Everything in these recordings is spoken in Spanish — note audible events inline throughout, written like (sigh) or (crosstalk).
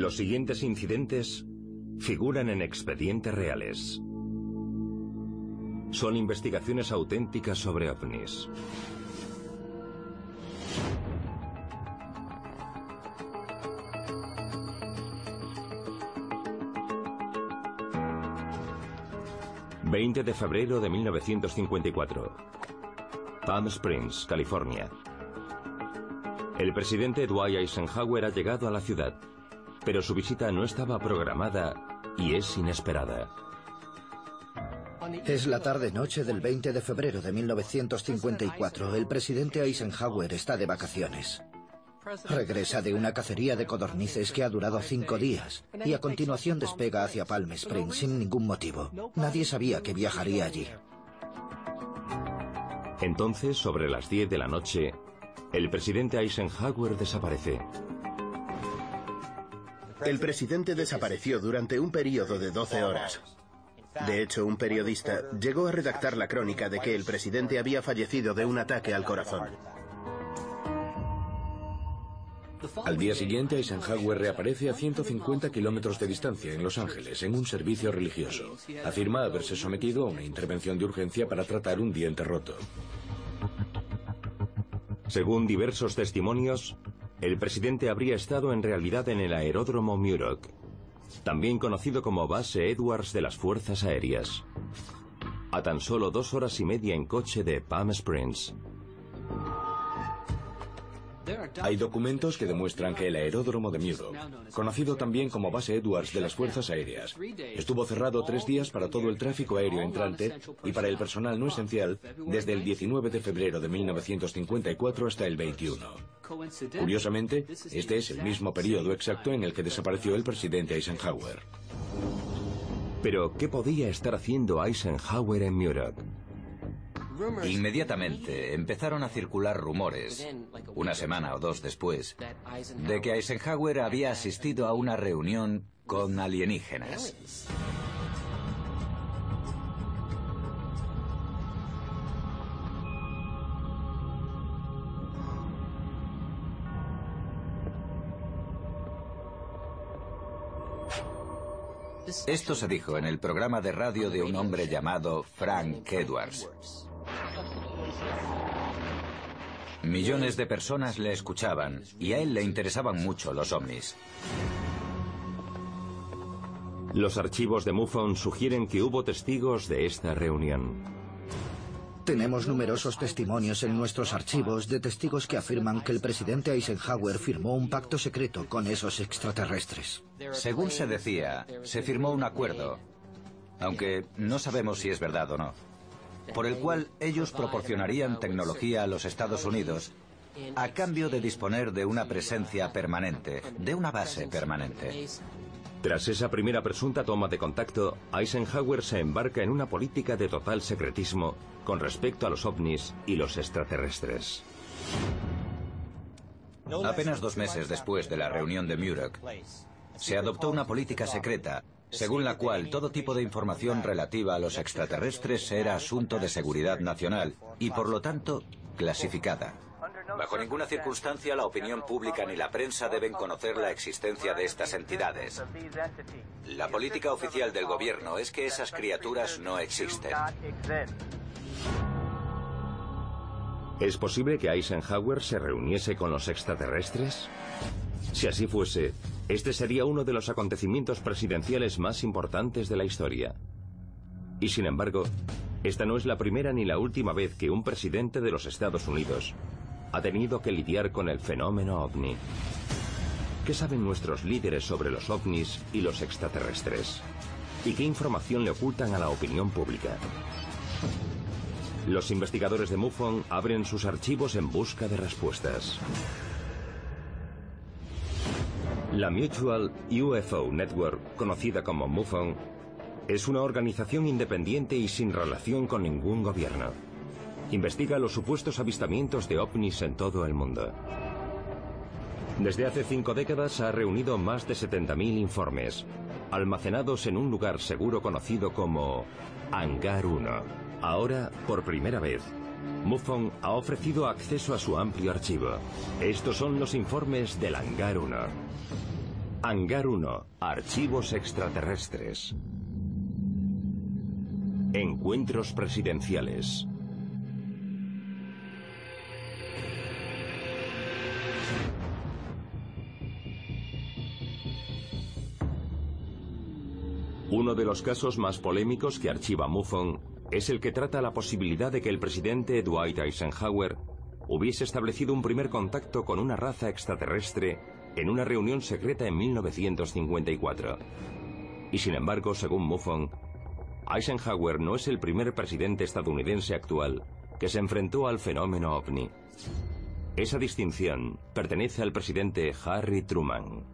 Los siguientes incidentes figuran en expedientes reales. Son investigaciones auténticas sobre ovnis. ...20 de febrero de 1954... ...Palm Springs, California... ...el presidente Dwight Eisenhower ha llegado a la ciudad... ...pero su visita no estaba programada... ...y es inesperada... Es la tarde-noche del 20 de febrero de 1954. El presidente Eisenhower está de vacaciones. Regresa de una cacería de codornices que ha durado cinco días y a continuación despega hacia Palm Springs sin ningún motivo. Nadie sabía que viajaría allí. Entonces, sobre las 10 de la noche, el presidente Eisenhower desaparece. El presidente desapareció durante un periodo de 12 horas. De hecho, un periodista llegó a redactar la crónica de que el presidente había fallecido de un ataque al corazón. Al día siguiente, Eisenhower reaparece a 150 kilómetros de distancia en Los Ángeles, en un servicio religioso. Afirma haberse sometido a una intervención de urgencia para tratar un diente roto. Según diversos testimonios, el presidente habría estado en realidad en el aeródromo Muroc, también conocido como Base Edwards de las Fuerzas Aéreas, a tan solo dos horas y media en coche de Palm Springs. Hay documentos que demuestran que el aeródromo de Muroc, conocido también como Base Edwards de las Fuerzas Aéreas, estuvo cerrado tres días para todo el tráfico aéreo entrante y para el personal no esencial desde el 19 de febrero de 1954 hasta el 21. Curiosamente, este es el mismo periodo exacto en el que desapareció el presidente Eisenhower. Pero, ¿qué podía estar haciendo Eisenhower en Muroc? Inmediatamente empezaron a circular rumores, una semana o dos después, de que Eisenhower había asistido a una reunión con alienígenas. Esto se dijo en el programa de radio de un hombre llamado Frank Edwards. Millones de personas le escuchaban y a él le interesaban mucho los ovnis. Los archivos de MUFON sugieren que hubo testigos de esta reunión. Tenemos numerosos testimonios en nuestros archivos de testigos que afirman que el presidente Eisenhower firmó un pacto secreto con esos extraterrestres. Según se decía, se firmó un acuerdo, aunque no sabemos si es verdad o no, por el cual ellos proporcionarían tecnología a los Estados Unidos a cambio de disponer de una presencia permanente, de una base permanente. Tras esa primera presunta toma de contacto, Eisenhower se embarca en una política de total secretismo con respecto a los ovnis y los extraterrestres. Apenas dos meses después de la reunión de Muroc, se adoptó una política secreta según la cual todo tipo de información relativa a los extraterrestres era asunto de seguridad nacional y por lo tanto clasificada. Bajo ninguna circunstancia la opinión pública ni la prensa deben conocer la existencia de estas entidades. La política oficial del gobierno es que esas criaturas no existen. ¿Es posible que Eisenhower se reuniese con los extraterrestres? Si así fuese, este sería uno de los acontecimientos presidenciales más importantes de la historia. Y sin embargo, esta no es la primera ni la última vez que un presidente de los Estados Unidos ha tenido que lidiar con el fenómeno ovni. ¿Qué saben nuestros líderes sobre los ovnis y los extraterrestres? ¿Y qué información le ocultan a la opinión pública? Los investigadores de MUFON abren sus archivos en busca de respuestas. La Mutual UFO Network, conocida como MUFON, es una organización independiente y sin relación con ningún gobierno. Investiga los supuestos avistamientos de ovnis en todo el mundo. Desde hace cinco décadas ha reunido más de 70.000 informes, almacenados en un lugar seguro conocido como Hangar 1. Ahora, por primera vez, MUFON ha ofrecido acceso a su amplio archivo. Estos son los informes del Hangar 1. Hangar 1. Archivos extraterrestres. Encuentros presidenciales. Uno de los casos más polémicos que archiva MUFON es el que trata la posibilidad de que el presidente Dwight Eisenhower hubiese establecido un primer contacto con una raza extraterrestre en una reunión secreta en 1954. Y sin embargo, según MUFON, Eisenhower no es el primer presidente estadounidense actual que se enfrentó al fenómeno ovni. Esa distinción pertenece al presidente Harry Truman.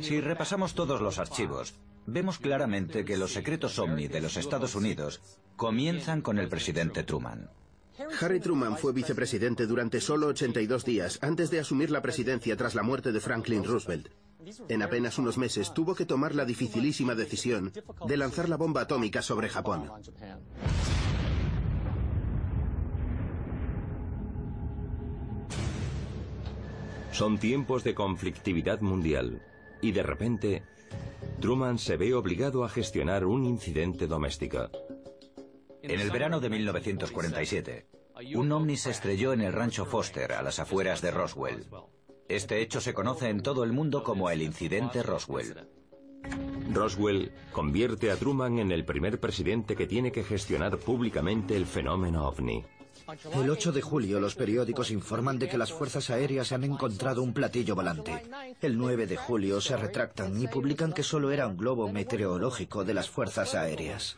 Si repasamos todos los archivos, vemos claramente que los secretos ovni de los Estados Unidos comienzan con el presidente Truman. Harry Truman fue vicepresidente durante solo 82 días antes de asumir la presidencia tras la muerte de Franklin Roosevelt. En apenas unos meses tuvo que tomar la dificilísima decisión de lanzar la bomba atómica sobre Japón. Son tiempos de conflictividad mundial y de repente Truman se ve obligado a gestionar un incidente doméstico. En el verano de 1947, un ovni se estrelló en el rancho Foster, a las afueras de Roswell. Este hecho se conoce en todo el mundo como el incidente Roswell. Roswell convierte a Truman en el primer presidente que tiene que gestionar públicamente el fenómeno ovni. El 8 de julio los periódicos informan de que las fuerzas aéreas han encontrado un platillo volante. El 9 de julio se retractan y publican que solo era un globo meteorológico de las fuerzas aéreas.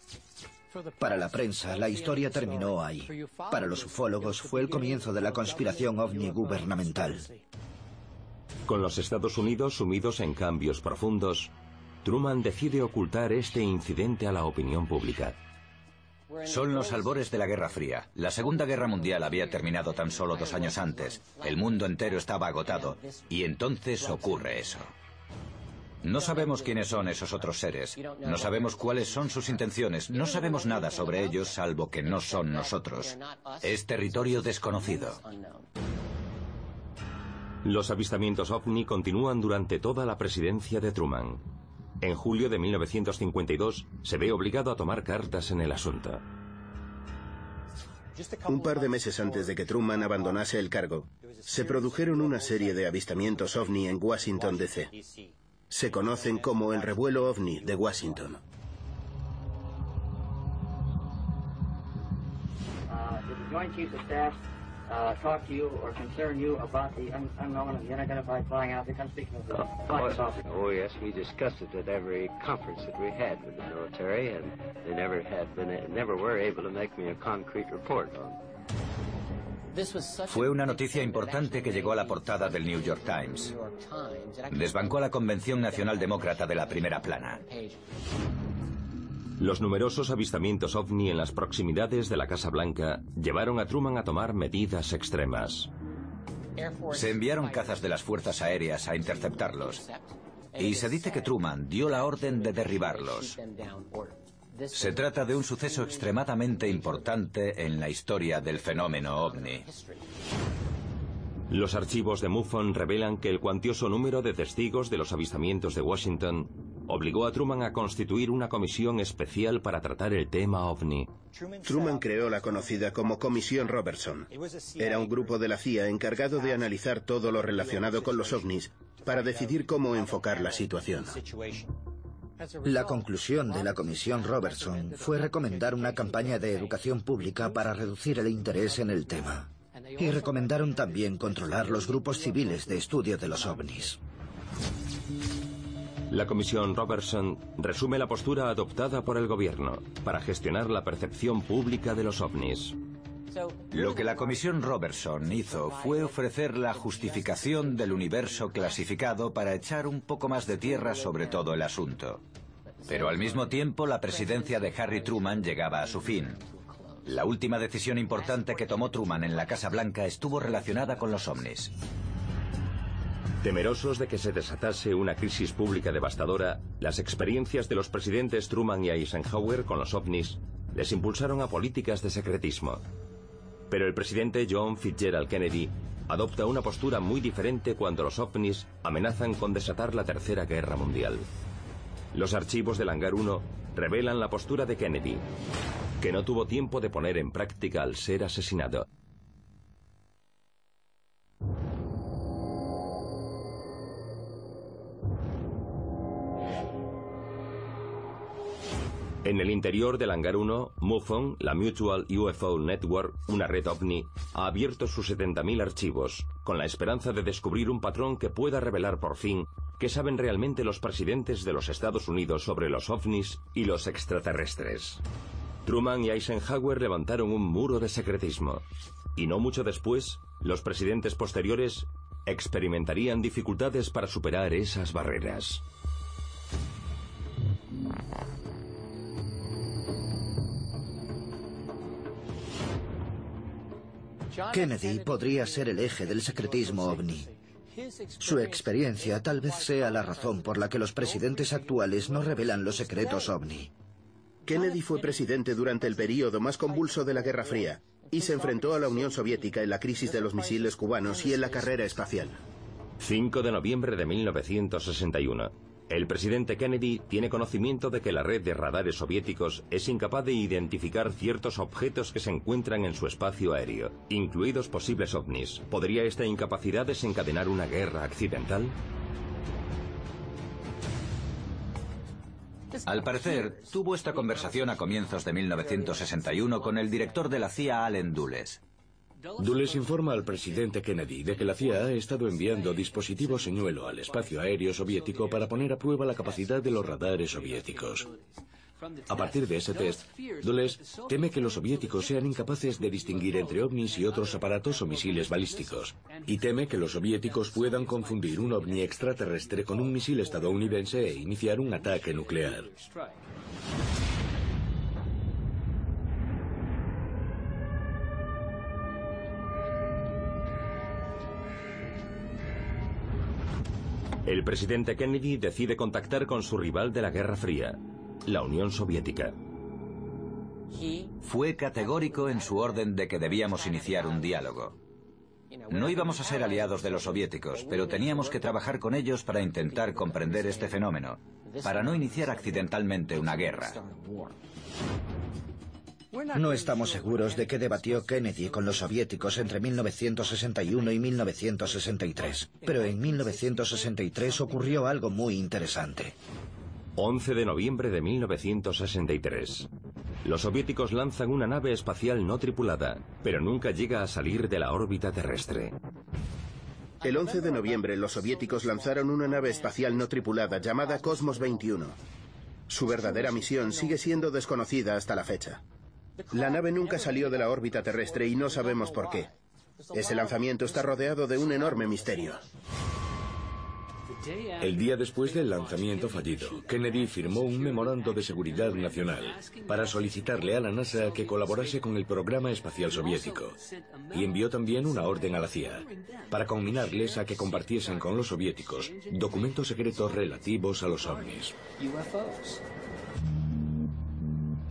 Para la prensa, la historia terminó ahí. Para los ufólogos fue el comienzo de la conspiración ovni gubernamental. Con los Estados Unidos sumidos en cambios profundos, Truman decide ocultar este incidente a la opinión pública. Son los albores de la Guerra Fría. La Segunda Guerra Mundial había terminado tan solo dos años antes. El mundo entero estaba agotado. Y entonces ocurre eso. No sabemos quiénes son esos otros seres. No sabemos cuáles son sus intenciones. No sabemos nada sobre ellos salvo que no son nosotros. Es territorio desconocido. Los avistamientos ovni continúan durante toda la presidencia de Truman. En julio de 1952 se ve obligado a tomar cartas en el asunto. Un par de meses antes de que Truman abandonase el cargo, se produjeron una serie de avistamientos ovni en Washington, D.C. Se conocen como el revuelo ovni de Washington. uh, to you or concern you about the un unknown and the unidentified flying object? I'm speaking of the uh, flight saucer. Oh, yes, we discussed it at every conference that we had with the military, and they never had been, never were able to make me a concrete report on it. Fue una noticia importante que llegó a la portada del New York Times. Desbancó a la Convención Nacional Demócrata de la primera plana. Los numerosos avistamientos ovni en las proximidades de la Casa Blanca llevaron a Truman a tomar medidas extremas. Se enviaron cazas de las fuerzas aéreas a interceptarlos. Y se dice que Truman dio la orden de derribarlos. Se trata de un suceso extremadamente importante en la historia del fenómeno ovni. Los archivos de MUFON revelan que el cuantioso número de testigos de los avistamientos de Washington obligó a Truman a constituir una comisión especial para tratar el tema ovni. Truman creó la conocida como Comisión Robertson. Era un grupo de la CIA encargado de analizar todo lo relacionado con los ovnis para decidir cómo enfocar la situación. La conclusión de la Comisión Robertson fue recomendar una campaña de educación pública para reducir el interés en el tema. Y recomendaron también controlar los grupos civiles de estudio de los ovnis. La Comisión Robertson resume la postura adoptada por el gobierno para gestionar la percepción pública de los ovnis. Lo que la Comisión Robertson hizo fue ofrecer la justificación del universo clasificado para echar un poco más de tierra sobre todo el asunto. Pero al mismo tiempo la presidencia de Harry Truman llegaba a su fin. La última decisión importante que tomó Truman en la Casa Blanca estuvo relacionada con los ovnis. Temerosos de que se desatase una crisis pública devastadora, las experiencias de los presidentes Truman y Eisenhower con los ovnis les impulsaron a políticas de secretismo. Pero el presidente John Fitzgerald Kennedy adopta una postura muy diferente cuando los ovnis amenazan con desatar la Tercera Guerra Mundial. Los archivos del Hangar 1 revelan la postura de Kennedy, que no tuvo tiempo de poner en práctica al ser asesinado. En el interior del hangar 1, MUFON, la Mutual UFO Network, una red ovni, ha abierto sus 70.000 archivos, con la esperanza de descubrir un patrón que pueda revelar por fin qué saben realmente los presidentes de los Estados Unidos sobre los ovnis y los extraterrestres. Truman y Eisenhower levantaron un muro de secretismo, y no mucho después, los presidentes posteriores experimentarían dificultades para superar esas barreras. Kennedy podría ser el eje del secretismo ovni. Su experiencia tal vez sea la razón por la que los presidentes actuales no revelan los secretos ovni. Kennedy fue presidente durante el período más convulso de la Guerra Fría y se enfrentó a la Unión Soviética en la crisis de los misiles cubanos y en la carrera espacial. 5 de noviembre de 1961. El presidente Kennedy tiene conocimiento de que la red de radares soviéticos es incapaz de identificar ciertos objetos que se encuentran en su espacio aéreo, incluidos posibles ovnis. ¿Podría esta incapacidad desencadenar una guerra accidental? Al parecer, tuvo esta conversación a comienzos de 1961 con el director de la CIA, Allen Dulles. Dulles informa al presidente Kennedy de que la CIA ha estado enviando dispositivos señuelo al espacio aéreo soviético para poner a prueba la capacidad de los radares soviéticos. A partir de ese test, Dulles teme que los soviéticos sean incapaces de distinguir entre ovnis y otros aparatos o misiles balísticos, y teme que los soviéticos puedan confundir un ovni extraterrestre con un misil estadounidense e iniciar un ataque nuclear. El presidente Kennedy decide contactar con su rival de la Guerra Fría, la Unión Soviética. Fue categórico en su orden de que debíamos iniciar un diálogo. No íbamos a ser aliados de los soviéticos, pero teníamos que trabajar con ellos para intentar comprender este fenómeno, para no iniciar accidentalmente una guerra. No estamos seguros de qué debatió Kennedy con los soviéticos entre 1961 y 1963, pero en 1963 ocurrió algo muy interesante. 11 de noviembre de 1963. Los soviéticos lanzan una nave espacial no tripulada, pero nunca llega a salir de la órbita terrestre. El 11 de noviembre los soviéticos lanzaron una nave espacial no tripulada llamada Cosmos 21. Su verdadera misión sigue siendo desconocida hasta la fecha. La nave nunca salió de la órbita terrestre y no sabemos por qué. Ese lanzamiento está rodeado de un enorme misterio. El día después del lanzamiento fallido, Kennedy firmó un memorando de seguridad nacional para solicitarle a la NASA que colaborase con el programa espacial soviético y envió también una orden a la CIA para combinarles a que compartiesen con los soviéticos documentos secretos relativos a los ovnis.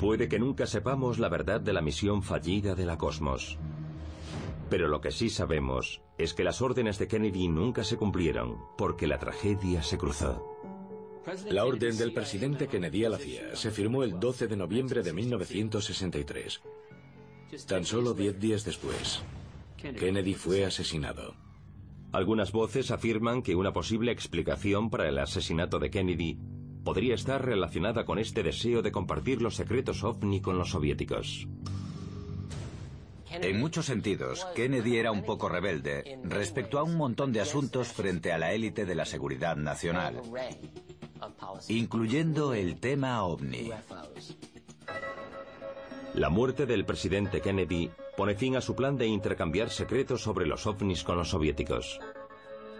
Puede que nunca sepamos la verdad de la misión fallida de la Cosmos. Pero lo que sí sabemos es que las órdenes de Kennedy nunca se cumplieron porque la tragedia se cruzó. La orden del presidente Kennedy a la CIA se firmó el 12 de noviembre de 1963. Tan solo diez días después, Kennedy fue asesinado. Algunas voces afirman que una posible explicación para el asesinato de Kennedy podría estar relacionada con este deseo de compartir los secretos ovni con los soviéticos. En muchos sentidos, Kennedy era un poco rebelde respecto a un montón de asuntos frente a la élite de la seguridad nacional, incluyendo el tema ovni. La muerte del presidente Kennedy pone fin a su plan de intercambiar secretos sobre los ovnis con los soviéticos.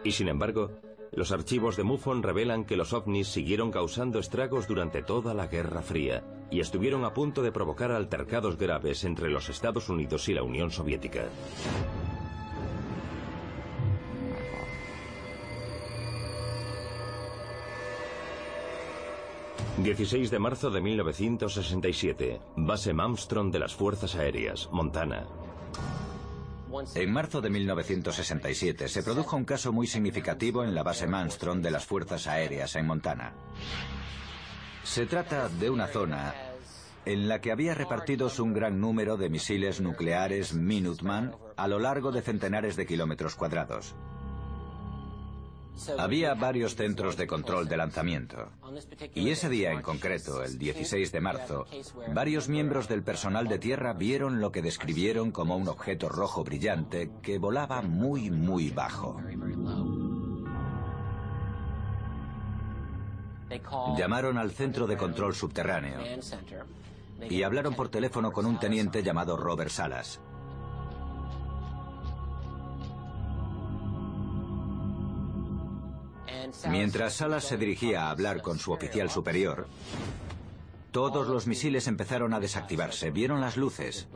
Y sin embargo, los archivos de MUFON revelan que los ovnis siguieron causando estragos durante toda la Guerra Fría y estuvieron a punto de provocar altercados graves entre los Estados Unidos y la Unión Soviética. ...16 de marzo de 1967... ...base Malmstrom de las Fuerzas Aéreas, Montana... En marzo de 1967 se produjo un caso muy significativo en la base Manstrom de las Fuerzas Aéreas en Montana. Se trata de una zona en la que había repartidos un gran número de misiles nucleares Minuteman a lo largo de centenares de kilómetros cuadrados. Había varios centros de control de lanzamiento. Y ese día en concreto, el 16 de marzo, varios miembros del personal de tierra vieron lo que describieron como un objeto rojo brillante que volaba muy, muy bajo. Llamaron al centro de control subterráneo y hablaron por teléfono con un teniente llamado Robert Salas. Mientras Salas se dirigía a hablar con su oficial superior, todos los misiles empezaron a desactivarse. Vieron las luces.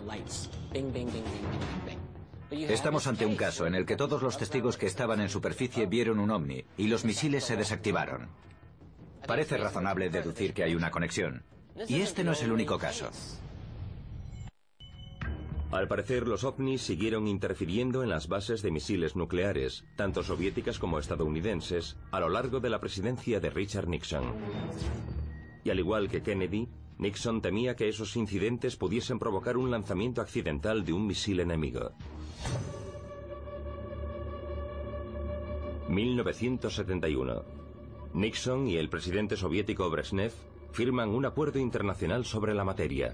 Estamos ante un caso en el que todos los testigos que estaban en superficie vieron un ovni y los misiles se desactivaron. Parece razonable deducir que hay una conexión. Y este no es el único caso. Al parecer, los ovnis siguieron interfiriendo en las bases de misiles nucleares, tanto soviéticas como estadounidenses, a lo largo de la presidencia de Richard Nixon. Y al igual que Kennedy, Nixon temía que esos incidentes pudiesen provocar un lanzamiento accidental de un misil enemigo. 1971. Nixon y el presidente soviético Brezhnev firman un acuerdo internacional sobre la materia.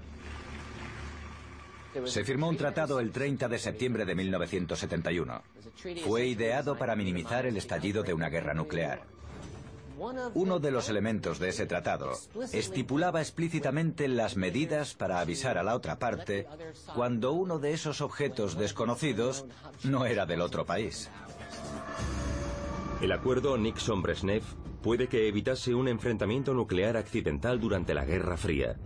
Se firmó un tratado el 30 de septiembre de 1971. Fue ideado para minimizar el estallido de una guerra nuclear. Uno de los elementos de ese tratado estipulaba explícitamente las medidas para avisar a la otra parte cuando uno de esos objetos desconocidos no era del otro país. El acuerdo Nixon-Brezhnev puede que evitase un enfrentamiento nuclear accidental durante la Guerra Fría.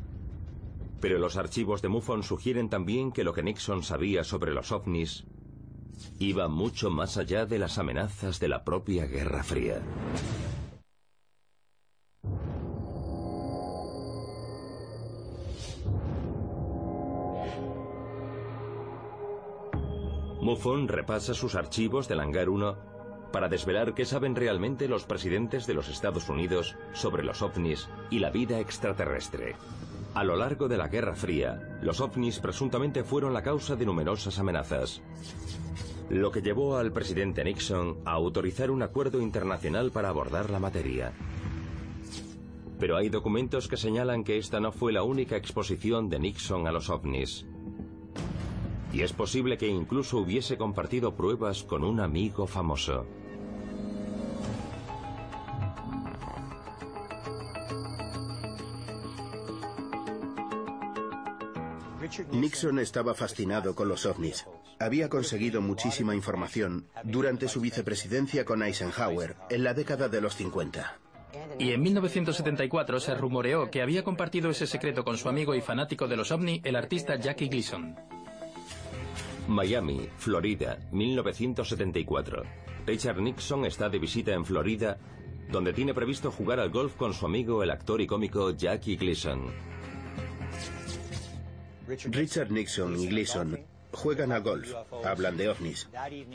Pero los archivos de MUFON sugieren también que lo que Nixon sabía sobre los ovnis iba mucho más allá de las amenazas de la propia Guerra Fría. MUFON repasa sus archivos del Hangar 1 para desvelar qué saben realmente los presidentes de los Estados Unidos sobre los ovnis y la vida extraterrestre. A lo largo de la Guerra Fría, los ovnis presuntamente fueron la causa de numerosas amenazas, lo que llevó al presidente Nixon a autorizar un acuerdo internacional para abordar la materia. Pero hay documentos que señalan que esta no fue la única exposición de Nixon a los ovnis. Y es posible que incluso hubiese compartido pruebas con un amigo famoso. Nixon estaba fascinado con los ovnis. Había conseguido muchísima información durante su vicepresidencia con Eisenhower en la década de los 50. Y en 1974 se rumoreó que había compartido ese secreto con su amigo y fanático de los ovni, el artista Jackie Gleason. Miami, Florida, 1974. Richard Nixon está de visita en Florida, donde tiene previsto jugar al golf con su amigo el actor y cómico Jackie Gleason. Richard Nixon y Gleason juegan al golf, hablan de ovnis.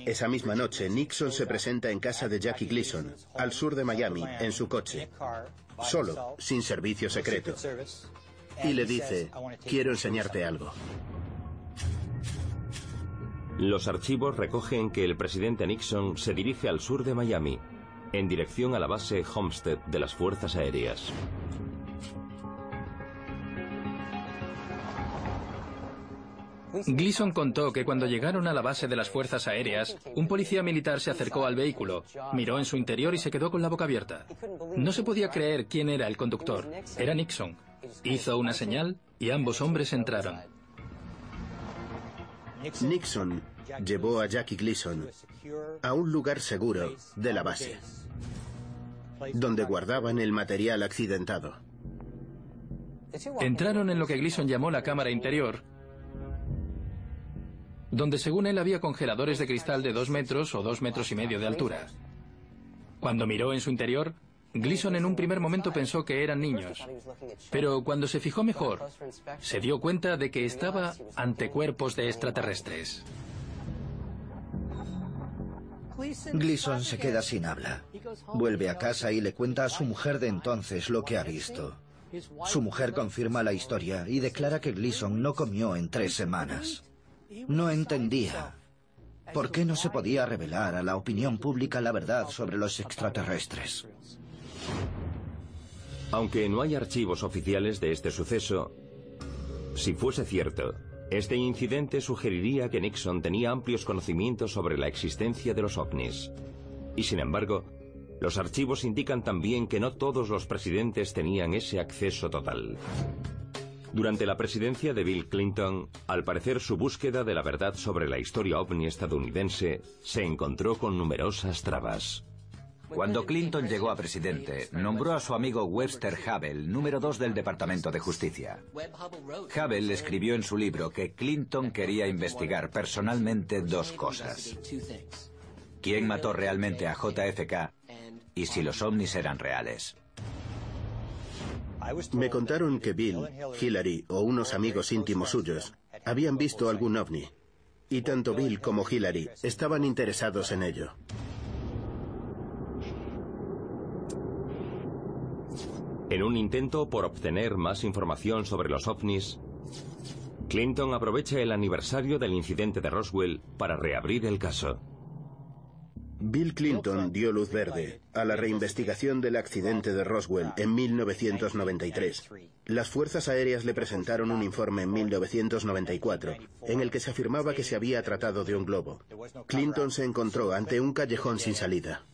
Esa misma noche, Nixon se presenta en casa de Jackie Gleason, al sur de Miami, en su coche, solo, sin servicio secreto. Y le dice, quiero enseñarte algo. Los archivos recogen que el presidente Nixon se dirige al sur de Miami, en dirección a la base Homestead de las Fuerzas Aéreas. Gleason contó que cuando llegaron a la base de las Fuerzas Aéreas, un policía militar se acercó al vehículo, miró en su interior y se quedó con la boca abierta. No se podía creer quién era el conductor. Era Nixon. Hizo una señal y ambos hombres entraron. Nixon llevó a Jackie Gleason a un lugar seguro de la base, donde guardaban el material accidentado. Entraron en lo que Gleason llamó la cámara interior, donde según él había congeladores de cristal de dos metros o dos metros y medio de altura. Cuando miró en su interior, Gleason en un primer momento pensó que eran niños, pero cuando se fijó mejor, se dio cuenta de que estaba ante cuerpos de extraterrestres. Gleason se queda sin habla. Vuelve a casa y le cuenta a su mujer de entonces lo que ha visto. Su mujer confirma la historia y declara que Gleason no comió en tres semanas. No entendía por qué no se podía revelar a la opinión pública la verdad sobre los extraterrestres. Aunque no hay archivos oficiales de este suceso, si fuese cierto, este incidente sugeriría que Nixon tenía amplios conocimientos sobre la existencia de los ovnis. Y sin embargo, los archivos indican también que no todos los presidentes tenían ese acceso total. Durante la presidencia de Bill Clinton, al parecer su búsqueda de la verdad sobre la historia ovni estadounidense se encontró con numerosas trabas. Cuando Clinton llegó a presidente, nombró a su amigo Webster Hubble número dos del Departamento de Justicia. Hubble escribió en su libro que Clinton quería investigar personalmente dos cosas. ¿Quién mató realmente a JFK y si los ovnis eran reales. Me contaron que Bill, Hillary o unos amigos íntimos suyos habían visto algún ovni. Y tanto Bill como Hillary estaban interesados en ello. En un intento por obtener más información sobre los ovnis, Clinton aprovecha el aniversario del incidente de Roswell para reabrir el caso. Bill Clinton dio luz verde a la reinvestigación del accidente de Roswell en 1993. Las Fuerzas Aéreas le presentaron un informe en 1994 en el que se afirmaba que se había tratado de un globo. Clinton se encontró ante un callejón sin salida.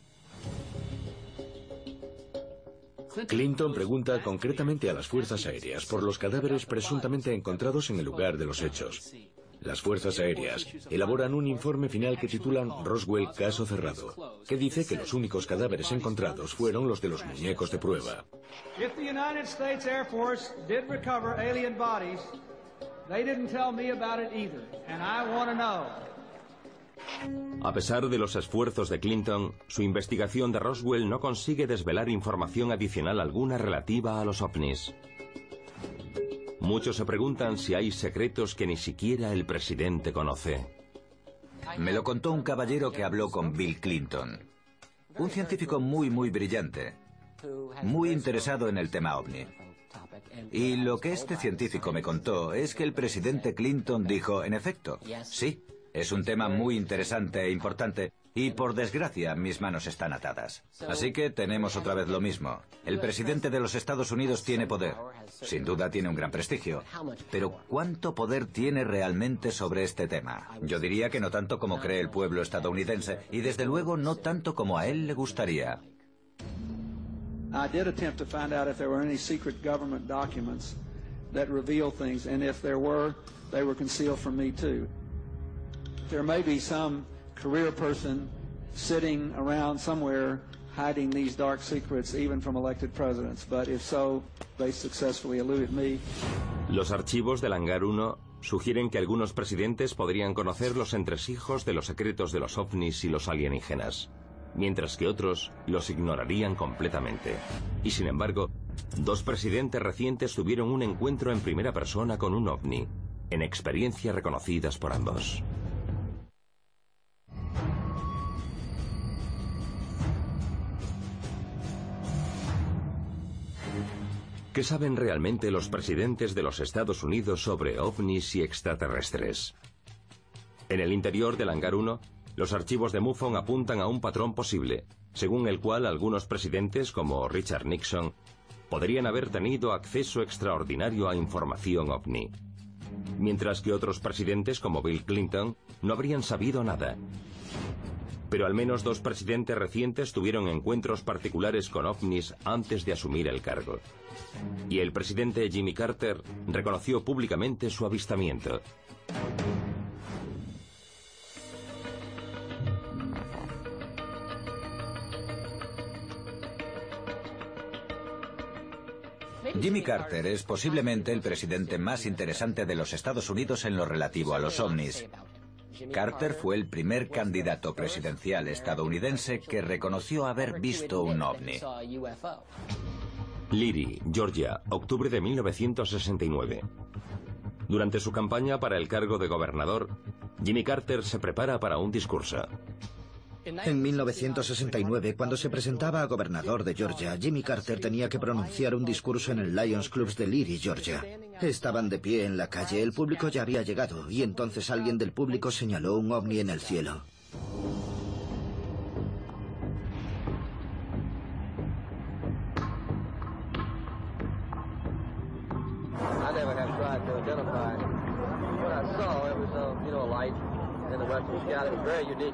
Clinton pregunta concretamente a las Fuerzas Aéreas por los cadáveres presuntamente encontrados en el lugar de los hechos. Las Fuerzas Aéreas elaboran un informe final que titulan Roswell Caso Cerrado, que dice que los únicos cadáveres encontrados fueron los de los muñecos de prueba. A pesar de los esfuerzos de Clinton, su investigación de Roswell no consigue desvelar información adicional alguna relativa a los ovnis. Muchos se preguntan si hay secretos que ni siquiera el presidente conoce. Me lo contó un caballero que habló con Bill Clinton. Un científico muy, muy brillante. Muy interesado en el tema ovni. Y lo que este científico me contó es que el presidente Clinton dijo, en efecto, sí, es un tema muy interesante e importante, y por desgracia, mis manos están atadas. Así que tenemos otra vez lo mismo. El presidente de los Estados Unidos tiene poder. Sin duda tiene un gran prestigio. Pero ¿cuánto poder tiene realmente sobre este tema? Yo diría que no tanto como cree el pueblo estadounidense y desde luego no tanto como a él le gustaría. That reveal things and if there were, career person sitting around somewhere hiding these dark secrets even from elected presidents, but if so, they successfully eluded me. Los archivos del Hangar 1 sugieren que algunos presidentes podrían conocer los entresijos de los secretos de los ovnis y los alienígenas, mientras que otros los ignorarían completamente. Y sin embargo, dos presidentes recientes tuvieron un encuentro en primera persona con un ovni, en experiencias reconocidas por ambos. ¿Qué saben realmente los presidentes de los Estados Unidos sobre ovnis y extraterrestres? En el interior del hangar 1, los archivos de MUFON apuntan a un patrón posible, según el cual algunos presidentes, como Richard Nixon, podrían haber tenido acceso extraordinario a información ovni, mientras que otros presidentes, como Bill Clinton, no habrían sabido nada. Pero al menos dos presidentes recientes tuvieron encuentros particulares con ovnis antes de asumir el cargo y el presidente Jimmy Carter reconoció públicamente su avistamiento. Jimmy Carter es posiblemente el presidente más interesante de los Estados Unidos en lo relativo a los ovnis. Carter fue el primer candidato presidencial estadounidense que reconoció haber visto un ovni. Leary, Georgia, octubre de 1969. Durante su campaña para el cargo de gobernador, Jimmy Carter se prepara para un discurso. En 1969, cuando se presentaba a gobernador de Georgia, Jimmy Carter tenía que pronunciar un discurso en el Lions Clubs de Leary, Georgia. Estaban de pie en la calle, el público ya había llegado, y entonces alguien del público señaló un ovni en el cielo.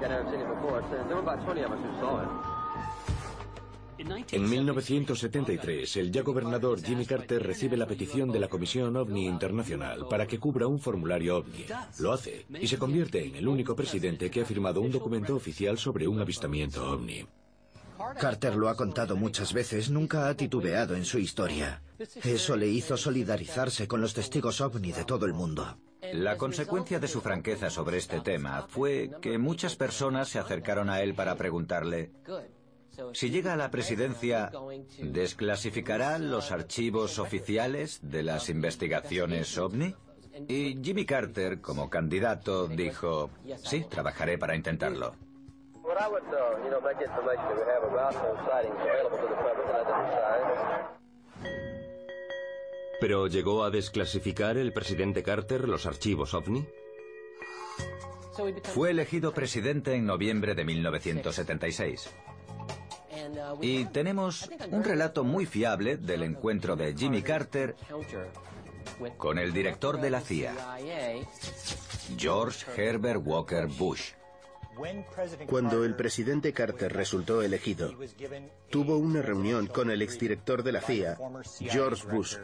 Very unique. I never seen it before. So there were about 20 of us who saw it. En 1973, el ya gobernador Jimmy Carter recibe la petición de la Comisión OVNI Internacional para que cubra un formulario OVNI. Lo hace y se convierte en el único presidente que ha firmado un documento oficial sobre un avistamiento OVNI. Carter lo ha contado muchas veces, nunca ha titubeado en su historia. Eso le hizo solidarizarse con los testigos ovni de todo el mundo. La consecuencia de su franqueza sobre este tema fue que muchas personas se acercaron a él para preguntarle, si llega a la presidencia, ¿desclasificará los archivos oficiales de las investigaciones ovni? Y Jimmy Carter, como candidato, dijo, sí, trabajaré para intentarlo. ¿Pero llegó a desclasificar el presidente Carter los archivos OVNI? Fue elegido presidente en noviembre de 1976. Y tenemos un relato muy fiable del encuentro de Jimmy Carter con el director de la CIA, George Herbert Walker Bush. Cuando el presidente Carter resultó elegido, tuvo una reunión con el exdirector de la CIA, George Bush.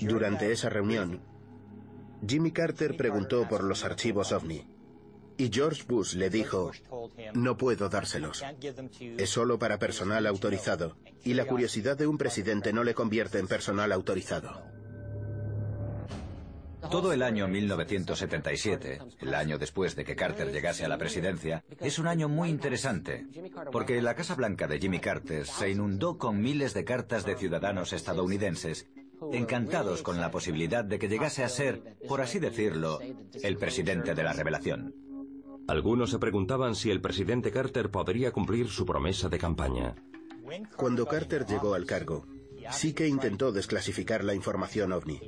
Durante esa reunión, Jimmy Carter preguntó por los archivos OVNI. Y George Bush le dijo, no puedo dárselos. Es solo para personal autorizado. Y la curiosidad de un presidente no le convierte en personal autorizado. Todo el año 1977, el año después de que Carter llegase a la presidencia, es un año muy interesante, porque la Casa Blanca de Jimmy Carter se inundó con miles de cartas de ciudadanos estadounidenses encantados con la posibilidad de que llegase a ser, por así decirlo, el presidente de la revelación. Algunos se preguntaban si el presidente Carter podría cumplir su promesa de campaña. Cuando Carter llegó al cargo, sí que intentó desclasificar la información ovni.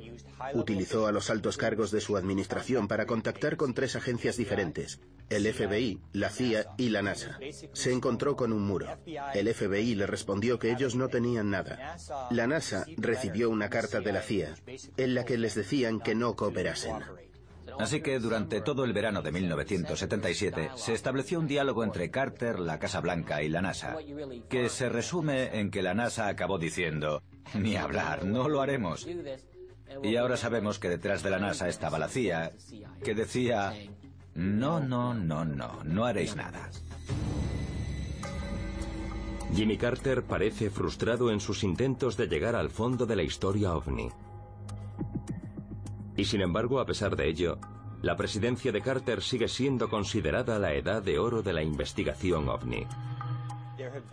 Utilizó a los altos cargos de su administración para contactar con tres agencias diferentes, el FBI, la CIA y la NASA. Se encontró con un muro. El FBI le respondió que ellos no tenían nada. La NASA recibió una carta de la CIA en la que les decían que no cooperasen. Así que durante todo el verano de 1977 se estableció un diálogo entre Carter, la Casa Blanca y la NASA, que se resume en que la NASA acabó diciendo, (laughs) ni hablar, no lo haremos. Y ahora sabemos que detrás de la NASA estaba la CIA, que decía, no, no, no, no, no haréis nada. Jimmy Carter parece frustrado en sus intentos de llegar al fondo de la historia ovni. Y sin embargo, a pesar de ello, la presidencia de Carter sigue siendo considerada la edad de oro de la investigación ovni.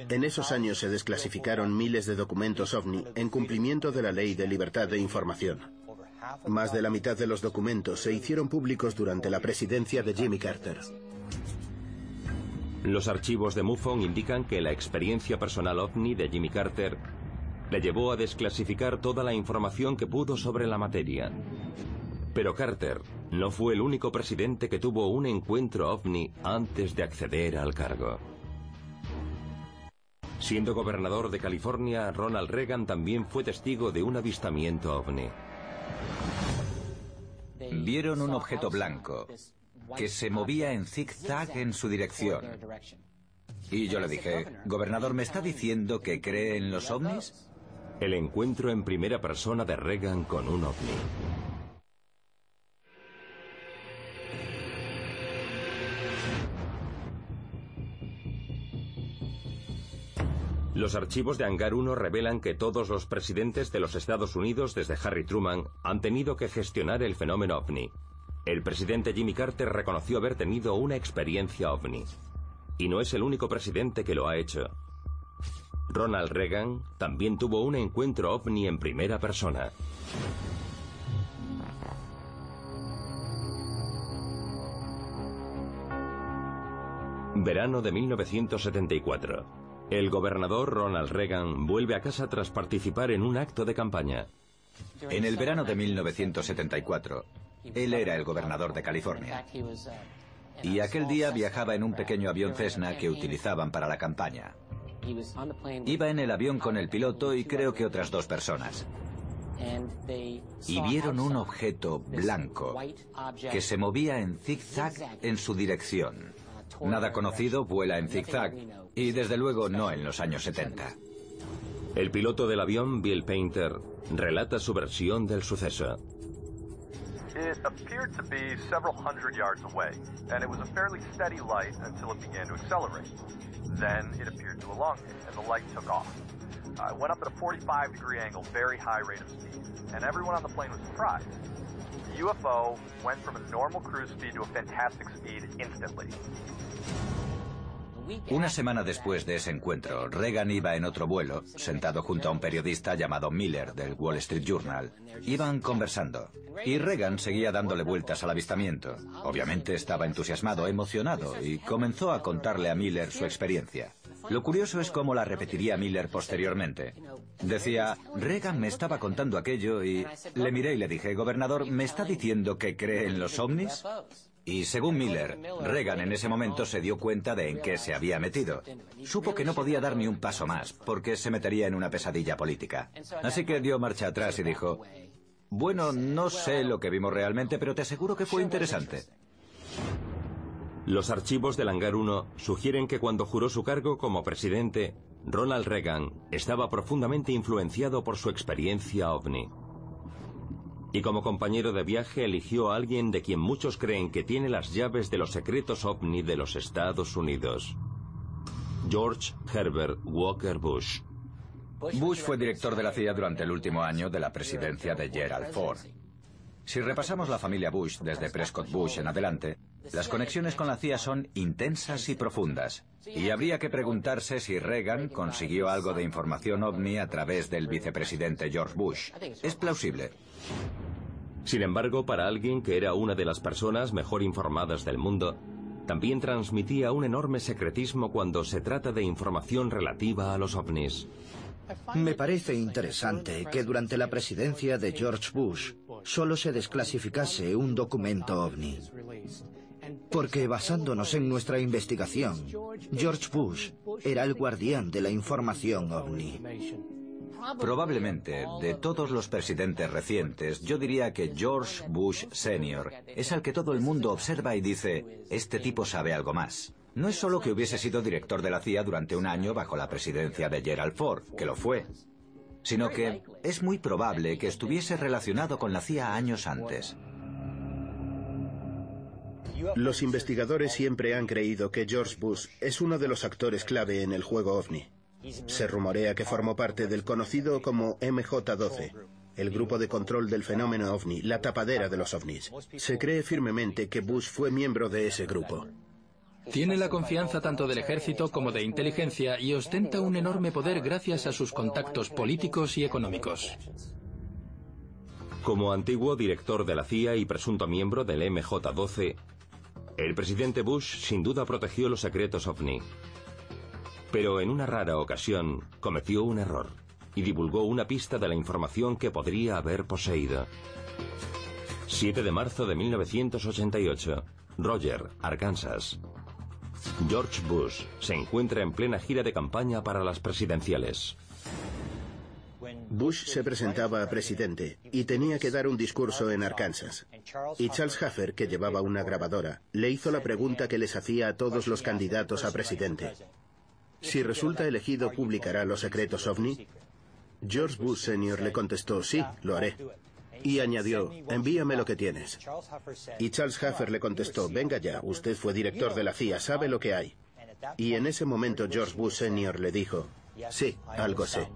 En esos años se desclasificaron miles de documentos ovni en cumplimiento de la ley de libertad de información. Más de la mitad de los documentos se hicieron públicos durante la presidencia de Jimmy Carter. Los archivos de MUFON indican que la experiencia personal ovni de Jimmy Carter le llevó a desclasificar toda la información que pudo sobre la materia. Pero Carter no fue el único presidente que tuvo un encuentro ovni antes de acceder al cargo. Siendo gobernador de California, Ronald Reagan también fue testigo de un avistamiento ovni. Vieron un objeto blanco que se movía en zigzag en su dirección. Y yo le dije, gobernador, ¿me está diciendo que cree en los ovnis? El encuentro en primera persona de Reagan con un ovni. Los archivos de Hangar 1 revelan que todos los presidentes de los Estados Unidos desde Harry Truman han tenido que gestionar el fenómeno ovni. El presidente Jimmy Carter reconoció haber tenido una experiencia ovni. Y no es el único presidente que lo ha hecho. Ronald Reagan también tuvo un encuentro ovni en primera persona. Verano de 1974. El gobernador Ronald Reagan vuelve a casa tras participar en un acto de campaña. En el verano de 1974, él era el gobernador de California. Y aquel día viajaba en un pequeño avión Cessna que utilizaban para la campaña. Iba en el avión con el piloto y creo que otras dos personas. Y vieron un objeto blanco que se movía en zigzag en su dirección. Nada conocido vuela en zigzag y desde luego no en los años 70. El piloto del avión, Bill Painter, relata su versión del suceso. It appeared to be several hundred yards away, and it was a fairly steady light until it began to accelerate. Then it appeared to elongate, and the light took off. Uh, it went up at a 45 degree angle, very high rate of speed, and everyone on the plane was surprised. The UFO went from a normal cruise speed to a fantastic speed instantly. Una semana después de ese encuentro, Reagan iba en otro vuelo, sentado junto a un periodista llamado Miller del Wall Street Journal. Iban conversando. Y Reagan seguía dándole vueltas al avistamiento. Obviamente estaba entusiasmado, emocionado, y comenzó a contarle a Miller su experiencia. Lo curioso es cómo la repetiría Miller posteriormente. Decía, Reagan me estaba contando aquello y le miré y le dije, gobernador, ¿me está diciendo que cree en los ovnis? Y según Miller, Reagan en ese momento se dio cuenta de en qué se había metido. Supo que no podía dar ni un paso más, porque se metería en una pesadilla política. Así que dio marcha atrás y dijo, bueno, no sé lo que vimos realmente, pero te aseguro que fue interesante. Los archivos del Hangar 1 sugieren que cuando juró su cargo como presidente, Ronald Reagan estaba profundamente influenciado por su experiencia ovni y como compañero de viaje eligió a alguien de quien muchos creen que tiene las llaves de los secretos ovni de los Estados Unidos. George Herbert Walker Bush. Bush fue director de la CIA durante el último año de la presidencia de Gerald Ford. Si repasamos la familia Bush desde Prescott Bush en adelante, las conexiones con la CIA son intensas y profundas. Y habría que preguntarse si Reagan consiguió algo de información ovni a través del vicepresidente George Bush. Es plausible. Sin embargo, para alguien que era una de las personas mejor informadas del mundo, también transmitía un enorme secretismo cuando se trata de información relativa a los ovnis. Me parece interesante que durante la presidencia de George Bush solo se desclasificase un documento ovni. Porque basándonos en nuestra investigación, George Bush era el guardián de la información ovni. Probablemente, de todos los presidentes recientes, yo diría que George Bush Sr. es al que todo el mundo observa y dice, este tipo sabe algo más. No es solo que hubiese sido director de la CIA durante un año bajo la presidencia de Gerald Ford, que lo fue, sino que es muy probable que estuviese relacionado con la CIA años antes. Los investigadores siempre han creído que George Bush es uno de los actores clave en el juego ovni. Se rumorea que formó parte del conocido como MJ-12, el grupo de control del fenómeno ovni, la tapadera de los ovnis. Se cree firmemente que Bush fue miembro de ese grupo. Tiene la confianza tanto del ejército como de inteligencia y ostenta un enorme poder gracias a sus contactos políticos y económicos. Como antiguo director de la CIA y presunto miembro del MJ-12, el presidente Bush sin duda protegió los secretos ovni. Pero en una rara ocasión cometió un error y divulgó una pista de la información que podría haber poseído. 7 de marzo de 1988, Roger, Arkansas. George Bush se encuentra en plena gira de campaña para las presidenciales. Bush se presentaba a presidente y tenía que dar un discurso en Arkansas. Y Charles Haffer, que llevaba una grabadora, le hizo la pregunta que les hacía a todos los candidatos a presidente. Si resulta elegido, ¿publicará los secretos ovni? George Bush Sr. le contestó, sí, lo haré. Y añadió, envíame lo que tienes. Y Charles Haffer le contestó, venga ya, usted fue director de la CIA, sabe lo que hay. Y en ese momento George Bush Sr. le dijo, sí, algo sé.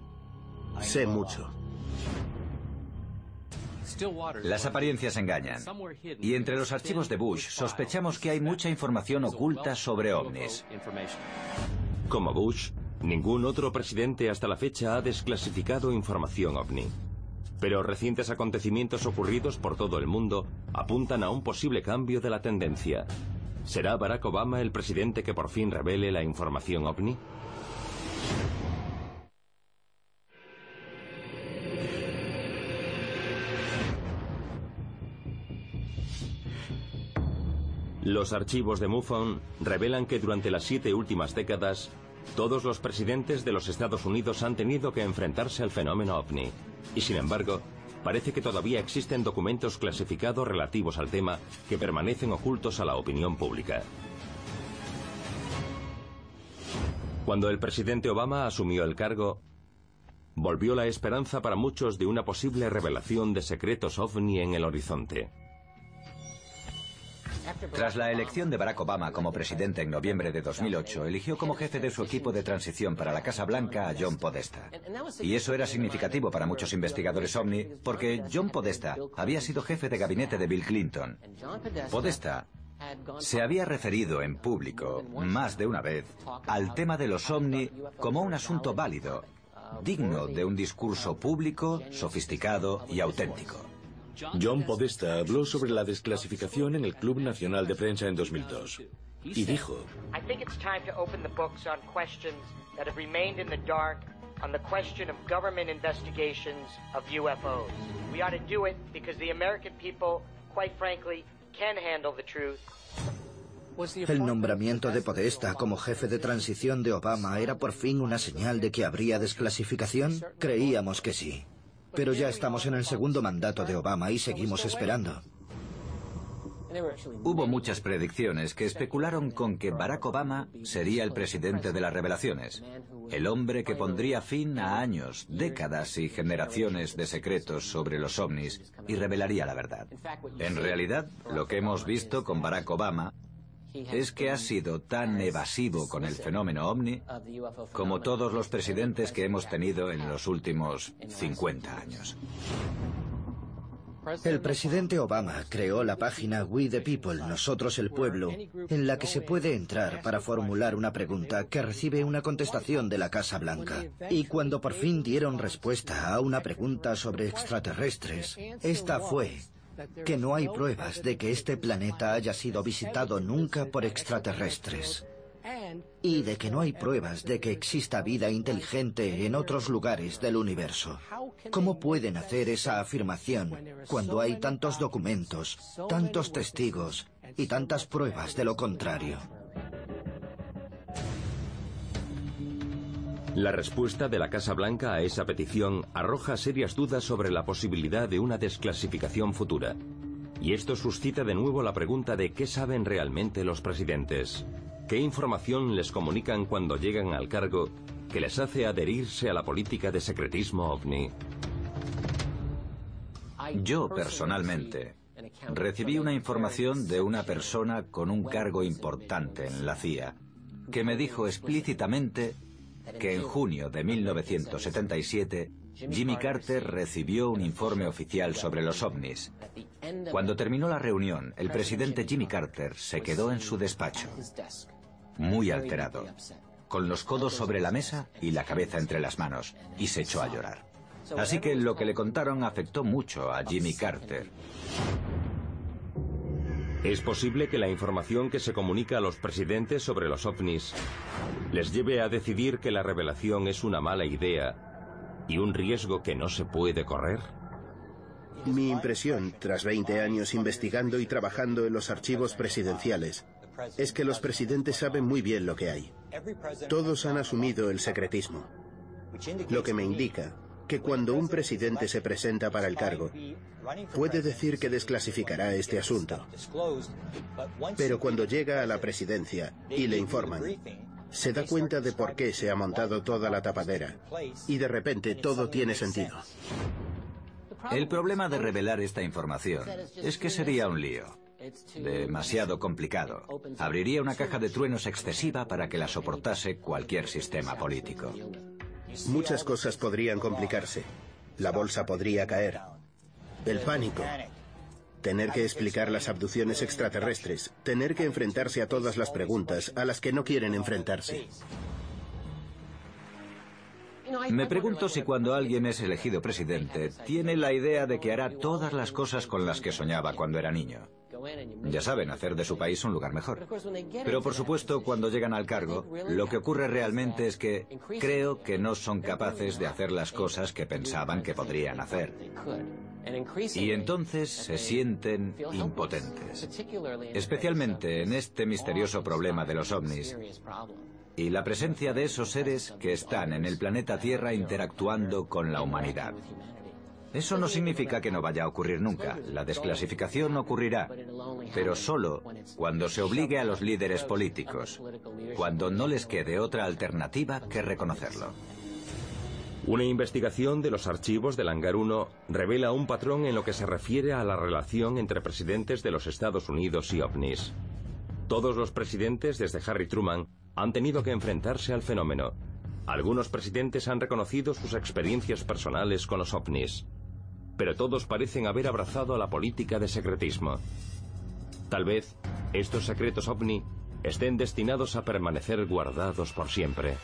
Sé mucho. Las apariencias engañan. Y entre los archivos de Bush sospechamos que hay mucha información oculta sobre ovnis. Como Bush, ningún otro presidente hasta la fecha ha desclasificado información ovni. Pero recientes acontecimientos ocurridos por todo el mundo apuntan a un posible cambio de la tendencia. ¿Será Barack Obama el presidente que por fin revele la información ovni? Los archivos de MUFON revelan que durante las siete últimas décadas, todos los presidentes de los Estados Unidos han tenido que enfrentarse al fenómeno ovni. Y sin embargo, parece que todavía existen documentos clasificados relativos al tema que permanecen ocultos a la opinión pública. Cuando el presidente Obama asumió el cargo, volvió la esperanza para muchos de una posible revelación de secretos ovni en el horizonte. Tras la elección de Barack Obama como presidente en noviembre de 2008, eligió como jefe de su equipo de transición para la Casa Blanca a John Podesta. Y eso era significativo para muchos investigadores OVNI porque John Podesta había sido jefe de gabinete de Bill Clinton. Podesta se había referido en público más de una vez al tema de los OVNI como un asunto válido, digno de un discurso público, sofisticado y auténtico. John Podesta habló sobre la desclasificación en el Club Nacional de Prensa en 2002 y dijo, I think it's time to open the books on questions that have remained in the dark on the question of government investigations of UFOs. We ought to do it because the American people, quite frankly, can handle the truth. El nombramiento de Podesta como jefe de transición de Obama era por fin una señal de que habría desclasificación? Creíamos que sí. Pero ya estamos en el segundo mandato de Obama y seguimos esperando. Hubo muchas predicciones que especularon con que Barack Obama sería el presidente de las revelaciones, el hombre que pondría fin a años, décadas y generaciones de secretos sobre los ovnis y revelaría la verdad. En realidad, lo que hemos visto con Barack Obama es que ha sido tan evasivo con el fenómeno ovni como todos los presidentes que hemos tenido en los últimos 50 años. El presidente Obama creó la página We the People, Nosotros el Pueblo, en la que se puede entrar para formular una pregunta que recibe una contestación de la Casa Blanca. Y cuando por fin dieron respuesta a una pregunta sobre extraterrestres, esta fue que no hay pruebas de que este planeta haya sido visitado nunca por extraterrestres y de que no hay pruebas de que exista vida inteligente en otros lugares del universo. ¿Cómo pueden hacer esa afirmación cuando hay tantos documentos, tantos testigos y tantas pruebas de lo contrario? La respuesta de la Casa Blanca a esa petición arroja serias dudas sobre la posibilidad de una desclasificación futura. Y esto suscita de nuevo la pregunta de qué saben realmente los presidentes. ¿Qué información les comunican cuando llegan al cargo que les hace adherirse a la política de secretismo ovni? Yo personalmente recibí una información de una persona con un cargo importante en la CIA que me dijo explícitamente que en junio de 1977 Jimmy Carter recibió un informe oficial sobre los ovnis. Cuando terminó la reunión, el presidente Jimmy Carter se quedó en su despacho, muy alterado, con los codos sobre la mesa y la cabeza entre las manos, y se echó a llorar. Así que lo que le contaron afectó mucho a Jimmy Carter. ¿Es posible que la información que se comunica a los presidentes sobre los ovnis les lleve a decidir que la revelación es una mala idea y un riesgo que no se puede correr? Mi impresión, tras 20 años investigando y trabajando en los archivos presidenciales, es que los presidentes saben muy bien lo que hay. Todos han asumido el secretismo, lo que me indica que cuando un presidente se presenta para el cargo, puede decir que desclasificará este asunto. Pero cuando llega a la presidencia y le informan, se da cuenta de por qué se ha montado toda la tapadera y de repente todo tiene sentido. El problema de revelar esta información es que sería un lío. Demasiado complicado. Abriría una caja de truenos excesiva para que la soportase cualquier sistema político. Muchas cosas podrían complicarse. La bolsa podría caer. El pánico. Tener que explicar las abducciones extraterrestres. Tener que enfrentarse a todas las preguntas a las que no quieren enfrentarse. Me pregunto si cuando alguien es elegido presidente tiene la idea de que hará todas las cosas con las que soñaba cuando era niño. Ya saben, hacer de su país un lugar mejor. Pero por supuesto, cuando llegan al cargo, lo que ocurre realmente es que creo que no son capaces de hacer las cosas que pensaban que podrían hacer. Y entonces se sienten impotentes. Especialmente en este misterioso problema de los ovnis y la presencia de esos seres que están en el planeta Tierra interactuando con la humanidad. Eso no significa que no vaya a ocurrir nunca. La desclasificación ocurrirá, pero solo cuando se obligue a los líderes políticos, cuando no les quede otra alternativa que reconocerlo. Una investigación de los archivos del Hangar 1 revela un patrón en lo que se refiere a la relación entre presidentes de los Estados Unidos y ovnis. Todos los presidentes, desde Harry Truman, han tenido que enfrentarse al fenómeno. Algunos presidentes han reconocido sus experiencias personales con los ovnis pero todos parecen haber abrazado a la política de secretismo. Tal vez estos secretos ovni estén destinados a permanecer guardados por siempre.